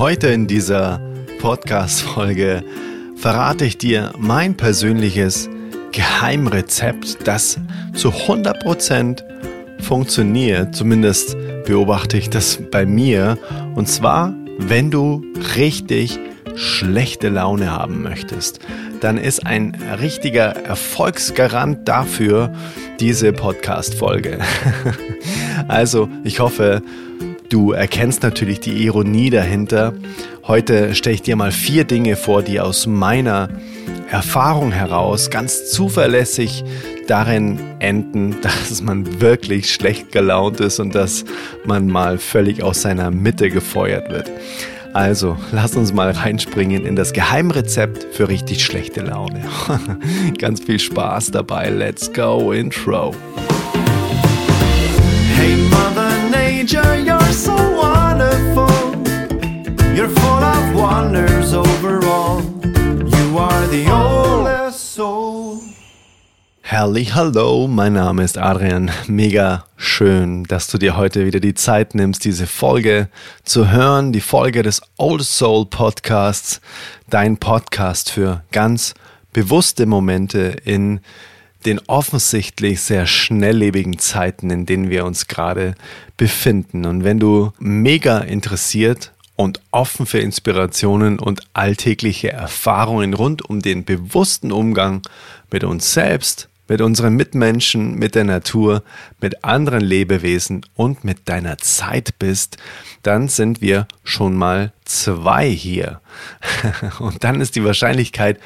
Heute in dieser Podcast-Folge verrate ich dir mein persönliches Geheimrezept, das zu 100% funktioniert. Zumindest beobachte ich das bei mir. Und zwar, wenn du richtig schlechte Laune haben möchtest, dann ist ein richtiger Erfolgsgarant dafür diese Podcast-Folge. also, ich hoffe, du erkennst natürlich die Ironie dahinter. Heute stelle ich dir mal vier Dinge vor, die aus meiner Erfahrung heraus ganz zuverlässig darin enden, dass man wirklich schlecht gelaunt ist und dass man mal völlig aus seiner Mitte gefeuert wird. Also, lass uns mal reinspringen in das Geheimrezept für richtig schlechte Laune. Ganz viel Spaß dabei. Let's go, Intro. Hey Mother Nature, you're so wonderful. You're full of wonders overall. You are the oldest soul. Halli, hallo, mein Name ist Adrian. Mega schön, dass du dir heute wieder die Zeit nimmst, diese Folge zu hören, die Folge des Old Soul Podcasts, dein Podcast für ganz bewusste Momente in den offensichtlich sehr schnelllebigen Zeiten, in denen wir uns gerade befinden. Und wenn du mega interessiert und offen für Inspirationen und alltägliche Erfahrungen rund um den bewussten Umgang mit uns selbst, mit unseren Mitmenschen, mit der Natur, mit anderen Lebewesen und mit deiner Zeit bist, dann sind wir schon mal zwei hier. und dann ist die Wahrscheinlichkeit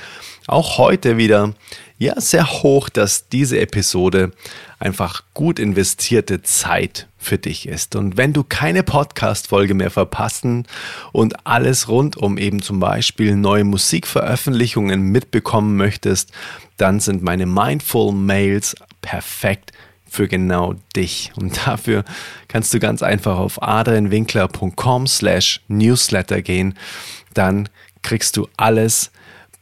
auch heute wieder ja sehr hoch, dass diese Episode einfach gut investierte Zeit für dich ist. Und wenn du keine Podcast-Folge mehr verpassen und alles rund um eben zum Beispiel neue Musikveröffentlichungen mitbekommen möchtest, dann sind meine Mindful Mails perfekt für genau dich. Und dafür kannst du ganz einfach auf adrianwinkler.com slash newsletter gehen. Dann kriegst du alles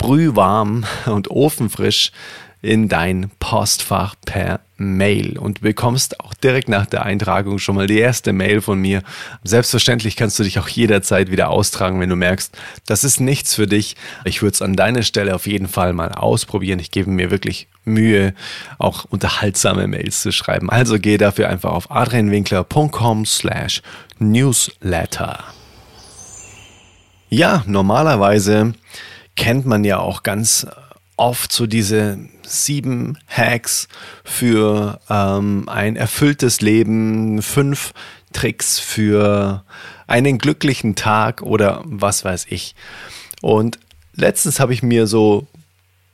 brühwarm und ofenfrisch in dein Postfach per Mail und bekommst auch direkt nach der Eintragung schon mal die erste Mail von mir. Selbstverständlich kannst du dich auch jederzeit wieder austragen, wenn du merkst, das ist nichts für dich. Ich würde es an deiner Stelle auf jeden Fall mal ausprobieren. Ich gebe mir wirklich Mühe, auch unterhaltsame Mails zu schreiben. Also geh dafür einfach auf adrianwinkler.com slash newsletter. Ja, normalerweise kennt man ja auch ganz oft so diese sieben Hacks für ähm, ein erfülltes Leben, fünf Tricks für einen glücklichen Tag oder was weiß ich. Und letztens habe ich mir so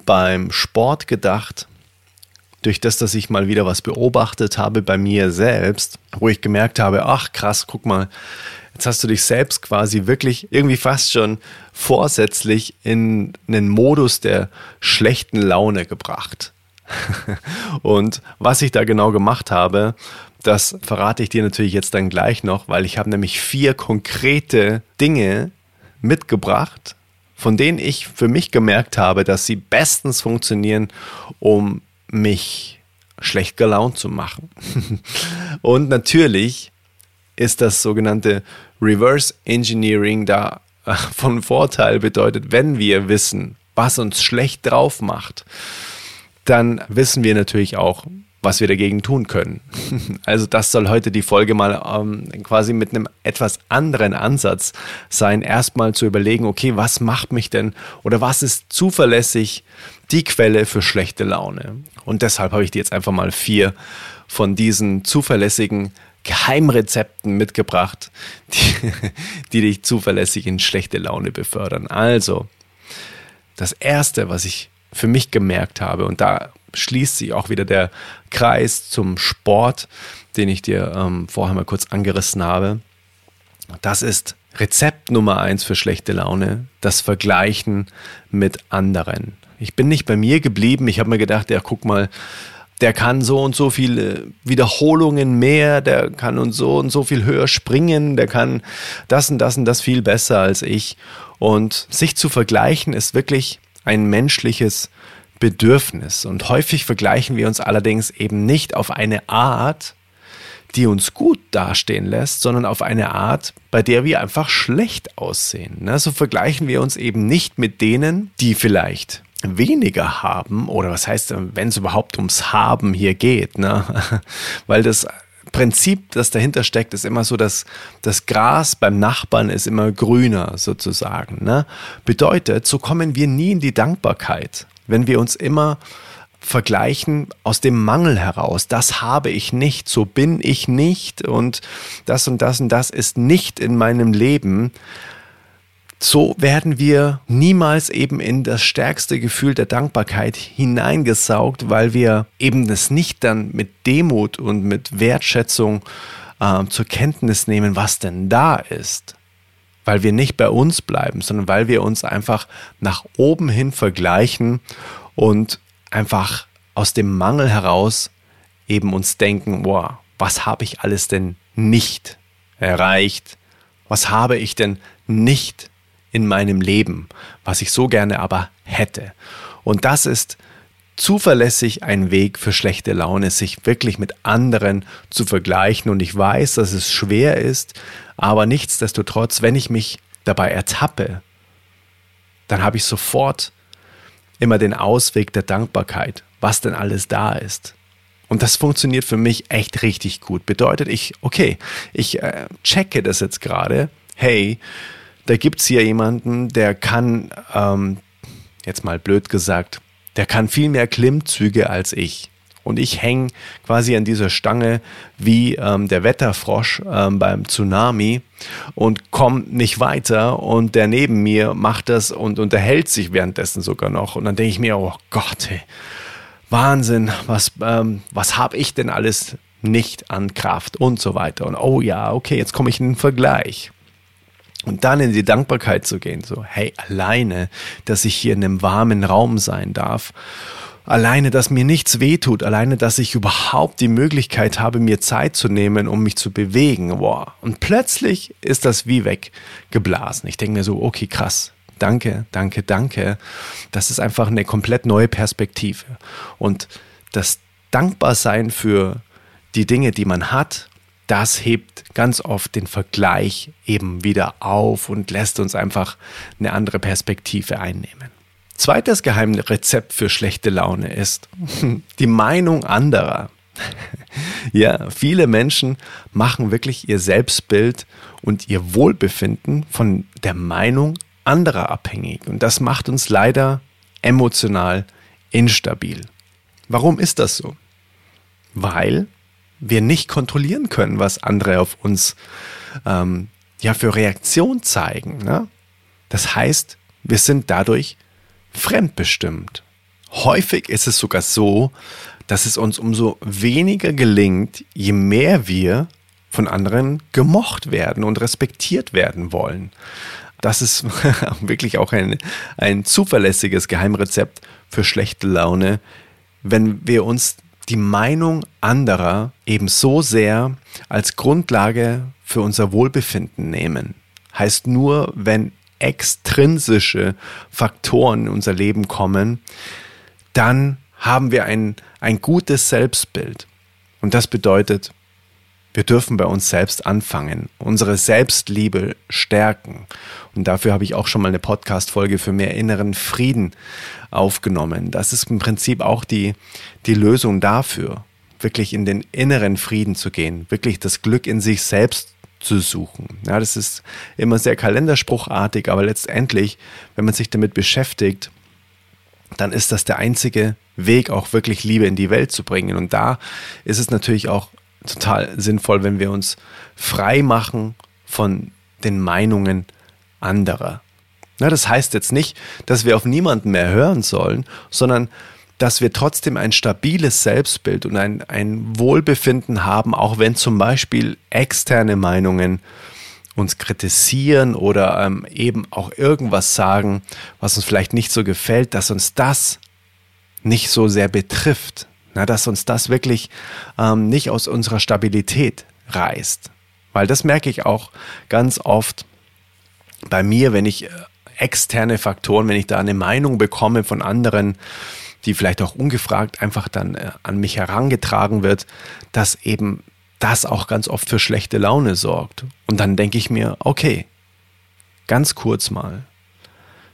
beim Sport gedacht, durch das, dass ich mal wieder was beobachtet habe bei mir selbst, wo ich gemerkt habe, ach krass, guck mal, Jetzt hast du dich selbst quasi wirklich irgendwie fast schon vorsätzlich in einen Modus der schlechten Laune gebracht. Und was ich da genau gemacht habe, das verrate ich dir natürlich jetzt dann gleich noch, weil ich habe nämlich vier konkrete Dinge mitgebracht, von denen ich für mich gemerkt habe, dass sie bestens funktionieren, um mich schlecht gelaunt zu machen. Und natürlich ist das sogenannte Reverse Engineering da äh, von Vorteil bedeutet, wenn wir wissen, was uns schlecht drauf macht, dann wissen wir natürlich auch, was wir dagegen tun können. Also das soll heute die Folge mal ähm, quasi mit einem etwas anderen Ansatz sein, erstmal zu überlegen, okay, was macht mich denn oder was ist zuverlässig die Quelle für schlechte Laune? Und deshalb habe ich dir jetzt einfach mal vier von diesen zuverlässigen Geheimrezepten mitgebracht, die, die dich zuverlässig in schlechte Laune befördern. Also, das Erste, was ich für mich gemerkt habe, und da schließt sich auch wieder der Kreis zum Sport, den ich dir ähm, vorher mal kurz angerissen habe. Das ist Rezept Nummer eins für schlechte Laune, das Vergleichen mit anderen. Ich bin nicht bei mir geblieben. Ich habe mir gedacht, ja, guck mal, der kann so und so viele Wiederholungen mehr, der kann und so und so viel höher springen, der kann das und das und das viel besser als ich. Und sich zu vergleichen ist wirklich ein menschliches Bedürfnis. Und häufig vergleichen wir uns allerdings eben nicht auf eine Art, die uns gut dastehen lässt, sondern auf eine Art, bei der wir einfach schlecht aussehen. So vergleichen wir uns eben nicht mit denen, die vielleicht weniger haben oder was heißt, wenn es überhaupt ums Haben hier geht, ne? weil das Prinzip, das dahinter steckt, ist immer so, dass das Gras beim Nachbarn ist immer grüner sozusagen. Ne? Bedeutet, so kommen wir nie in die Dankbarkeit, wenn wir uns immer vergleichen aus dem Mangel heraus. Das habe ich nicht, so bin ich nicht und das und das und das ist nicht in meinem Leben. So werden wir niemals eben in das stärkste Gefühl der Dankbarkeit hineingesaugt, weil wir eben das nicht dann mit Demut und mit Wertschätzung äh, zur Kenntnis nehmen, was denn da ist. Weil wir nicht bei uns bleiben, sondern weil wir uns einfach nach oben hin vergleichen und einfach aus dem Mangel heraus eben uns denken, boah, was habe ich alles denn nicht erreicht? Was habe ich denn nicht in meinem Leben, was ich so gerne aber hätte? Und das ist zuverlässig ein Weg für schlechte Laune, sich wirklich mit anderen zu vergleichen. Und ich weiß, dass es schwer ist, aber nichtsdestotrotz, wenn ich mich dabei ertappe, dann habe ich sofort immer den Ausweg der Dankbarkeit, was denn alles da ist. Und das funktioniert für mich echt richtig gut. Bedeutet ich, okay, ich äh, checke das jetzt gerade. Hey, da gibt es hier jemanden, der kann, ähm, jetzt mal blöd gesagt, der kann viel mehr Klimmzüge als ich. Und ich hänge quasi an dieser Stange wie ähm, der Wetterfrosch ähm, beim Tsunami und komme nicht weiter. Und der neben mir macht das und unterhält sich währenddessen sogar noch. Und dann denke ich mir, oh Gott, ey, Wahnsinn, was, ähm, was habe ich denn alles nicht an Kraft und so weiter? Und oh ja, okay, jetzt komme ich in den Vergleich. Und dann in die Dankbarkeit zu gehen, so, hey, alleine, dass ich hier in einem warmen Raum sein darf Alleine, dass mir nichts wehtut, alleine, dass ich überhaupt die Möglichkeit habe, mir Zeit zu nehmen, um mich zu bewegen. Wow. Und plötzlich ist das wie weggeblasen. Ich denke mir so, okay, krass. Danke, danke, danke. Das ist einfach eine komplett neue Perspektive. Und das Dankbarsein für die Dinge, die man hat, das hebt ganz oft den Vergleich eben wieder auf und lässt uns einfach eine andere Perspektive einnehmen. Zweites Geheimrezept für schlechte Laune ist die Meinung anderer. ja, viele Menschen machen wirklich ihr Selbstbild und ihr Wohlbefinden von der Meinung anderer abhängig. Und das macht uns leider emotional instabil. Warum ist das so? Weil wir nicht kontrollieren können, was andere auf uns ähm, ja für Reaktion zeigen. Ne? Das heißt, wir sind dadurch fremdbestimmt. Häufig ist es sogar so, dass es uns umso weniger gelingt, je mehr wir von anderen gemocht werden und respektiert werden wollen. Das ist wirklich auch ein, ein zuverlässiges Geheimrezept für schlechte Laune, wenn wir uns die Meinung anderer eben so sehr als Grundlage für unser Wohlbefinden nehmen. Heißt nur, wenn extrinsische Faktoren in unser Leben kommen, dann haben wir ein, ein gutes Selbstbild. Und das bedeutet, wir dürfen bei uns selbst anfangen, unsere Selbstliebe stärken. Und dafür habe ich auch schon mal eine Podcast-Folge für mehr inneren Frieden aufgenommen. Das ist im Prinzip auch die, die Lösung dafür, wirklich in den inneren Frieden zu gehen, wirklich das Glück in sich selbst zu suchen. Ja, das ist immer sehr kalenderspruchartig, aber letztendlich, wenn man sich damit beschäftigt, dann ist das der einzige Weg, auch wirklich Liebe in die Welt zu bringen. Und da ist es natürlich auch total sinnvoll, wenn wir uns frei machen von den Meinungen anderer. Na, das heißt jetzt nicht, dass wir auf niemanden mehr hören sollen, sondern dass wir trotzdem ein stabiles Selbstbild und ein, ein Wohlbefinden haben, auch wenn zum Beispiel externe Meinungen uns kritisieren oder ähm, eben auch irgendwas sagen, was uns vielleicht nicht so gefällt, dass uns das nicht so sehr betrifft, na, dass uns das wirklich ähm, nicht aus unserer Stabilität reißt. Weil das merke ich auch ganz oft bei mir, wenn ich äh, externe Faktoren, wenn ich da eine Meinung bekomme von anderen, die vielleicht auch ungefragt einfach dann äh, an mich herangetragen wird, dass eben das auch ganz oft für schlechte Laune sorgt. Und dann denke ich mir, okay, ganz kurz mal,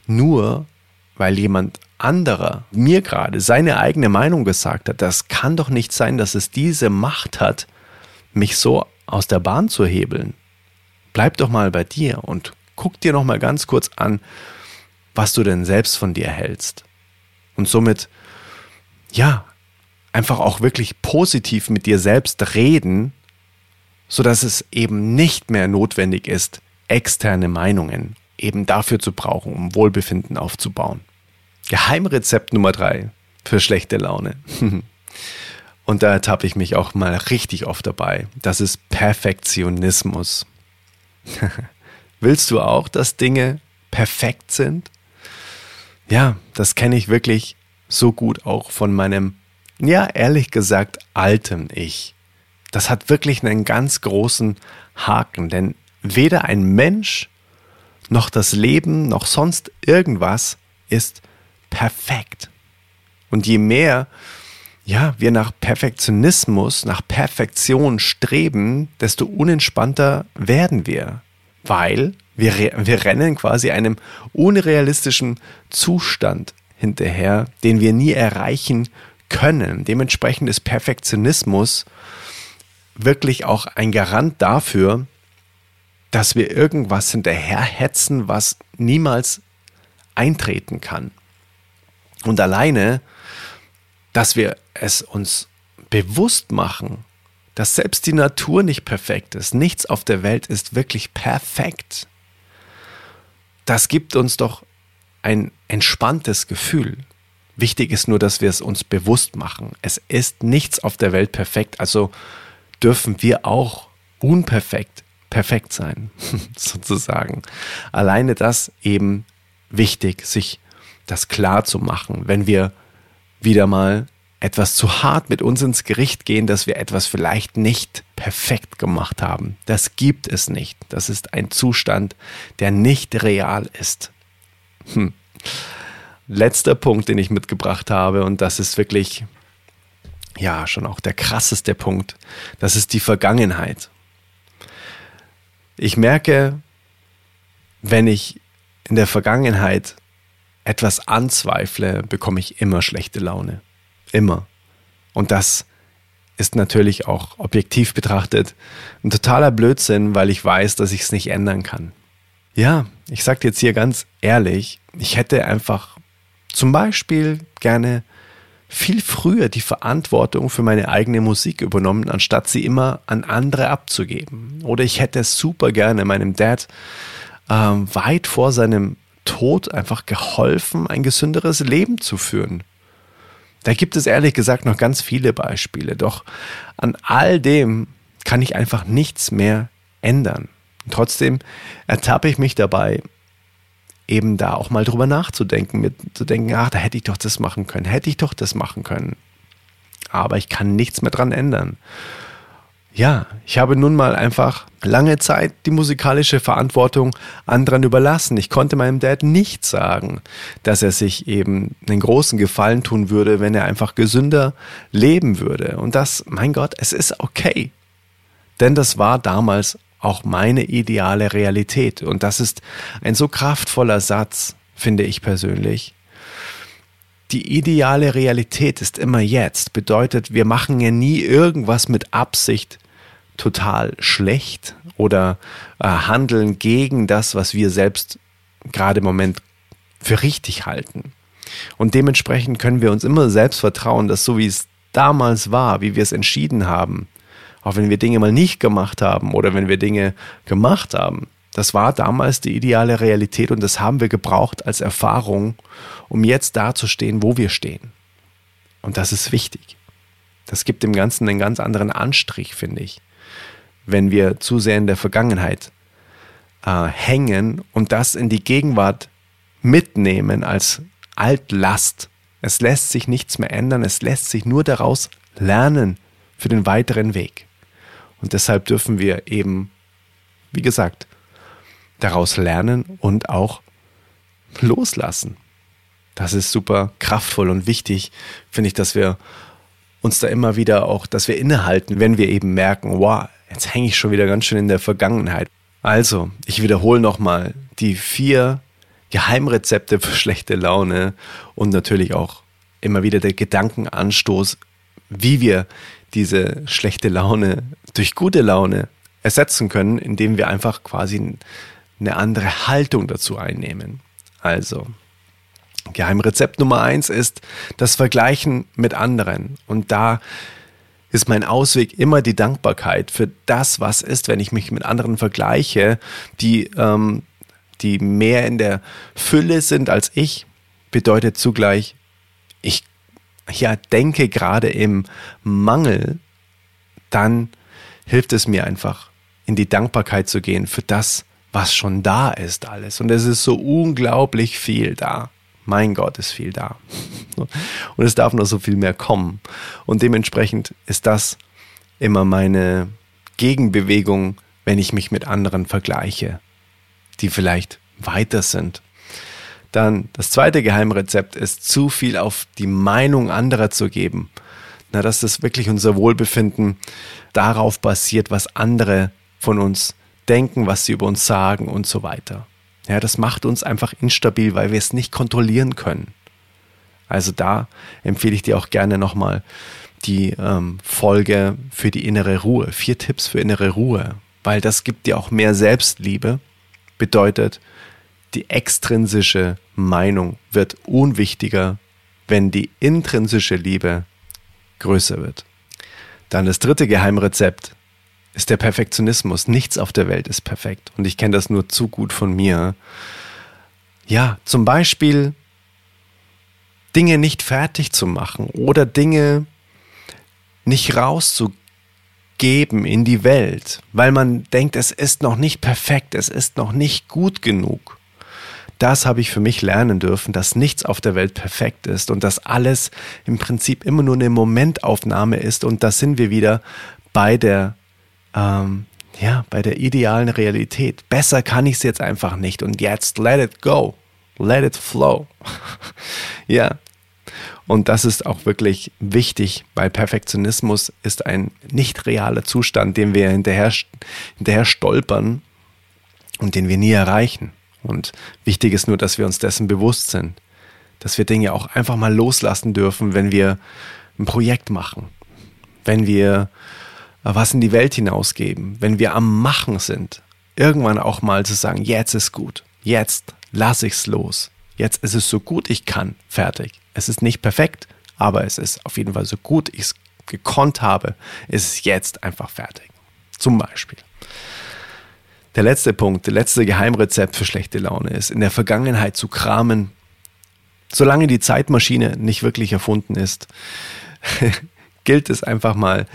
nur weil jemand anderer mir gerade seine eigene Meinung gesagt hat, das kann doch nicht sein, dass es diese Macht hat, mich so aus der Bahn zu hebeln. Bleib doch mal bei dir und guck dir noch mal ganz kurz an, was du denn selbst von dir hältst. Und somit, ja, einfach auch wirklich positiv mit dir selbst reden, sodass es eben nicht mehr notwendig ist, externe Meinungen eben dafür zu brauchen, um Wohlbefinden aufzubauen. Geheimrezept Nummer drei für schlechte Laune. Und da ertappe ich mich auch mal richtig oft dabei. Das ist Perfektionismus. Willst du auch, dass Dinge perfekt sind? Ja, das kenne ich wirklich so gut auch von meinem, ja, ehrlich gesagt, alten Ich. Das hat wirklich einen ganz großen Haken, denn weder ein Mensch noch das Leben noch sonst irgendwas ist perfekt. Und je mehr ja, wir nach Perfektionismus, nach Perfektion streben, desto unentspannter werden wir, weil wir, wir rennen quasi einem unrealistischen Zustand hinterher, den wir nie erreichen können. Dementsprechend ist Perfektionismus wirklich auch ein Garant dafür, dass wir irgendwas hinterherhetzen, was niemals eintreten kann. Und alleine, dass wir es uns bewusst machen, dass selbst die Natur nicht perfekt ist, nichts auf der Welt ist wirklich perfekt, das gibt uns doch ein entspanntes Gefühl. Wichtig ist nur, dass wir es uns bewusst machen. Es ist nichts auf der Welt perfekt, also dürfen wir auch unperfekt perfekt sein, sozusagen. Alleine das eben wichtig, sich das klar zu machen, wenn wir wieder mal etwas zu hart mit uns ins Gericht gehen, dass wir etwas vielleicht nicht perfekt gemacht haben. Das gibt es nicht. Das ist ein Zustand, der nicht real ist. Hm. Letzter Punkt, den ich mitgebracht habe, und das ist wirklich, ja, schon auch der krasseste Punkt, das ist die Vergangenheit. Ich merke, wenn ich in der Vergangenheit etwas anzweifle, bekomme ich immer schlechte Laune. Immer. Und das ist natürlich auch objektiv betrachtet ein totaler Blödsinn, weil ich weiß, dass ich es nicht ändern kann. Ja, ich sage jetzt hier ganz ehrlich, ich hätte einfach zum Beispiel gerne viel früher die Verantwortung für meine eigene Musik übernommen, anstatt sie immer an andere abzugeben. Oder ich hätte super gerne meinem Dad ähm, weit vor seinem Tod einfach geholfen, ein gesünderes Leben zu führen. Da gibt es ehrlich gesagt noch ganz viele Beispiele, doch an all dem kann ich einfach nichts mehr ändern. Trotzdem ertappe ich mich dabei, eben da auch mal drüber nachzudenken, mit zu denken, ach, da hätte ich doch das machen können, hätte ich doch das machen können. Aber ich kann nichts mehr dran ändern. Ja, ich habe nun mal einfach lange Zeit die musikalische Verantwortung anderen überlassen. Ich konnte meinem Dad nicht sagen, dass er sich eben einen großen Gefallen tun würde, wenn er einfach gesünder leben würde. Und das, mein Gott, es ist okay. Denn das war damals auch meine ideale Realität. Und das ist ein so kraftvoller Satz, finde ich persönlich. Die ideale Realität ist immer jetzt, bedeutet, wir machen ja nie irgendwas mit Absicht total schlecht oder äh, handeln gegen das, was wir selbst gerade im Moment für richtig halten. Und dementsprechend können wir uns immer selbst vertrauen, dass so wie es damals war, wie wir es entschieden haben, auch wenn wir Dinge mal nicht gemacht haben oder wenn wir Dinge gemacht haben, das war damals die ideale Realität und das haben wir gebraucht als Erfahrung, um jetzt dazustehen, wo wir stehen. Und das ist wichtig. Das gibt dem Ganzen einen ganz anderen Anstrich, finde ich wenn wir zu sehr in der Vergangenheit äh, hängen und das in die Gegenwart mitnehmen als Altlast. Es lässt sich nichts mehr ändern, es lässt sich nur daraus lernen für den weiteren Weg. Und deshalb dürfen wir eben, wie gesagt, daraus lernen und auch loslassen. Das ist super kraftvoll und wichtig, finde ich, dass wir uns da immer wieder auch, dass wir innehalten, wenn wir eben merken, wow, jetzt hänge ich schon wieder ganz schön in der Vergangenheit. Also, ich wiederhole nochmal die vier Geheimrezepte für schlechte Laune und natürlich auch immer wieder der Gedankenanstoß, wie wir diese schlechte Laune durch gute Laune ersetzen können, indem wir einfach quasi eine andere Haltung dazu einnehmen. Also, Geheimrezept Nummer eins ist das Vergleichen mit anderen. Und da ist mein Ausweg immer die Dankbarkeit für das, was ist, wenn ich mich mit anderen vergleiche, die, ähm, die mehr in der Fülle sind als ich, bedeutet zugleich, ich ja, denke gerade im Mangel, dann hilft es mir einfach, in die Dankbarkeit zu gehen für das, was schon da ist alles. Und es ist so unglaublich viel da. Mein Gott, ist viel da. Und es darf noch so viel mehr kommen. Und dementsprechend ist das immer meine Gegenbewegung, wenn ich mich mit anderen vergleiche, die vielleicht weiter sind. Dann das zweite Geheimrezept ist, zu viel auf die Meinung anderer zu geben. Na, dass das wirklich unser Wohlbefinden darauf basiert, was andere von uns denken, was sie über uns sagen und so weiter. Ja, das macht uns einfach instabil, weil wir es nicht kontrollieren können. Also da empfehle ich dir auch gerne nochmal die ähm, Folge für die innere Ruhe. Vier Tipps für innere Ruhe, weil das gibt dir auch mehr Selbstliebe. Bedeutet, die extrinsische Meinung wird unwichtiger, wenn die intrinsische Liebe größer wird. Dann das dritte Geheimrezept ist der Perfektionismus. Nichts auf der Welt ist perfekt. Und ich kenne das nur zu gut von mir. Ja, zum Beispiel Dinge nicht fertig zu machen oder Dinge nicht rauszugeben in die Welt, weil man denkt, es ist noch nicht perfekt, es ist noch nicht gut genug. Das habe ich für mich lernen dürfen, dass nichts auf der Welt perfekt ist und dass alles im Prinzip immer nur eine Momentaufnahme ist und da sind wir wieder bei der ähm, ja, bei der idealen Realität. Besser kann ich es jetzt einfach nicht. Und jetzt let it go. Let it flow. ja. Und das ist auch wirklich wichtig, weil Perfektionismus ist ein nicht realer Zustand, den wir hinterher, hinterher stolpern und den wir nie erreichen. Und wichtig ist nur, dass wir uns dessen bewusst sind, dass wir Dinge auch einfach mal loslassen dürfen, wenn wir ein Projekt machen, wenn wir was in die Welt hinausgeben, wenn wir am Machen sind, irgendwann auch mal zu sagen, jetzt ist gut, jetzt lasse ich's los, jetzt ist es so gut ich kann, fertig. Es ist nicht perfekt, aber es ist auf jeden Fall so gut ich es gekonnt habe, ist es jetzt einfach fertig. Zum Beispiel. Der letzte Punkt, der letzte Geheimrezept für schlechte Laune ist, in der Vergangenheit zu kramen, solange die Zeitmaschine nicht wirklich erfunden ist, gilt es einfach mal,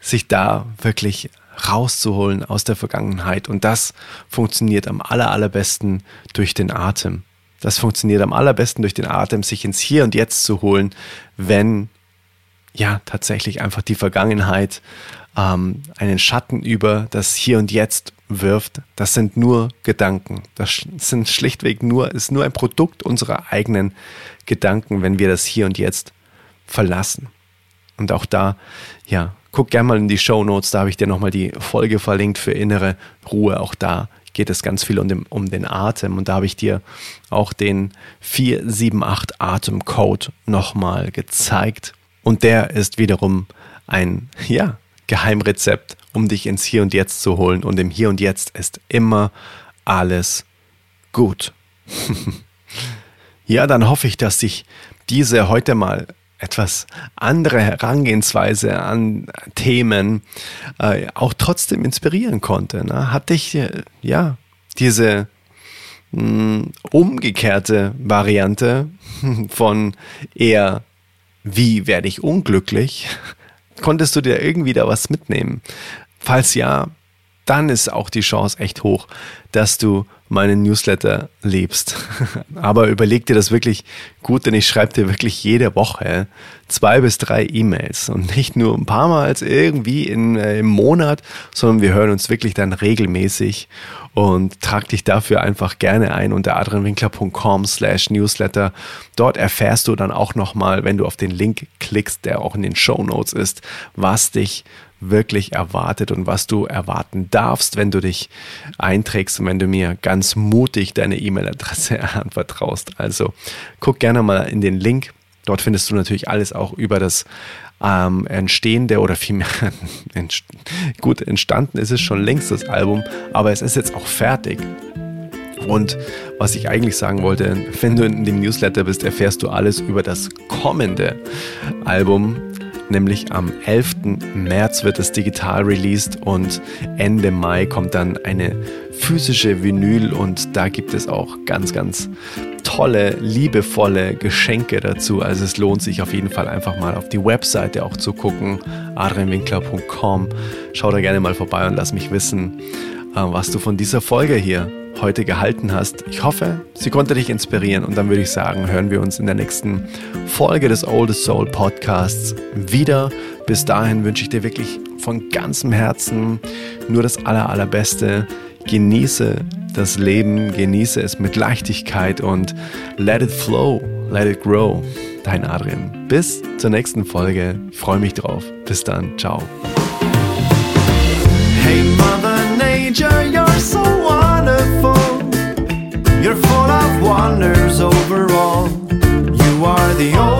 sich da wirklich rauszuholen aus der Vergangenheit. Und das funktioniert am aller, allerbesten durch den Atem. Das funktioniert am allerbesten durch den Atem, sich ins Hier und Jetzt zu holen, wenn ja tatsächlich einfach die Vergangenheit ähm, einen Schatten über das Hier und Jetzt wirft. Das sind nur Gedanken. Das sind schlichtweg nur, ist nur ein Produkt unserer eigenen Gedanken, wenn wir das Hier und Jetzt verlassen. Und auch da, ja, guck gerne mal in die Show Notes, da habe ich dir nochmal die Folge verlinkt für innere Ruhe. Auch da geht es ganz viel um den, um den Atem. Und da habe ich dir auch den 478 Atemcode nochmal gezeigt. Und der ist wiederum ein, ja, Geheimrezept, um dich ins Hier und Jetzt zu holen. Und im Hier und Jetzt ist immer alles gut. ja, dann hoffe ich, dass dich diese heute mal etwas andere Herangehensweise an Themen äh, auch trotzdem inspirieren konnte. Ne? Hatte ich äh, ja diese mh, hm, umgekehrte Variante von eher wie werde ich unglücklich, konntest du dir irgendwie da was mitnehmen? Falls ja, dann ist auch die Chance echt hoch, dass du meinen Newsletter liebst. Aber überleg dir das wirklich gut, denn ich schreibe dir wirklich jede Woche zwei bis drei E-Mails und nicht nur ein paar Mal irgendwie in, äh, im Monat, sondern wir hören uns wirklich dann regelmäßig und trag dich dafür einfach gerne ein unter adrianwinkler.com slash newsletter. Dort erfährst du dann auch nochmal, wenn du auf den Link klickst, der auch in den Show Notes ist, was dich wirklich erwartet und was du erwarten darfst, wenn du dich einträgst und wenn du mir ganz mutig deine E-Mail-Adresse anvertraust. Also guck gerne mal in den Link. Dort findest du natürlich alles auch über das ähm, entstehende oder vielmehr gut entstanden ist es schon längst das Album, aber es ist jetzt auch fertig. Und was ich eigentlich sagen wollte, wenn du in dem Newsletter bist, erfährst du alles über das kommende Album nämlich am 11. März wird es digital released und Ende Mai kommt dann eine physische Vinyl und da gibt es auch ganz, ganz tolle, liebevolle Geschenke dazu. Also es lohnt sich auf jeden Fall einfach mal auf die Webseite auch zu gucken, adrianwinkler.com. Schau da gerne mal vorbei und lass mich wissen, äh, was du von dieser Folge hier heute gehalten hast. Ich hoffe, sie konnte dich inspirieren und dann würde ich sagen, hören wir uns in der nächsten Folge des Oldest Soul Podcasts wieder. Bis dahin wünsche ich dir wirklich von ganzem Herzen nur das aller, allerbeste. Genieße das Leben, genieße es mit Leichtigkeit und let it flow, let it grow. Dein Adrian. Bis zur nächsten Folge. Ich freue mich drauf. Bis dann. Ciao. Hey, Mother. wanders over all. You are the only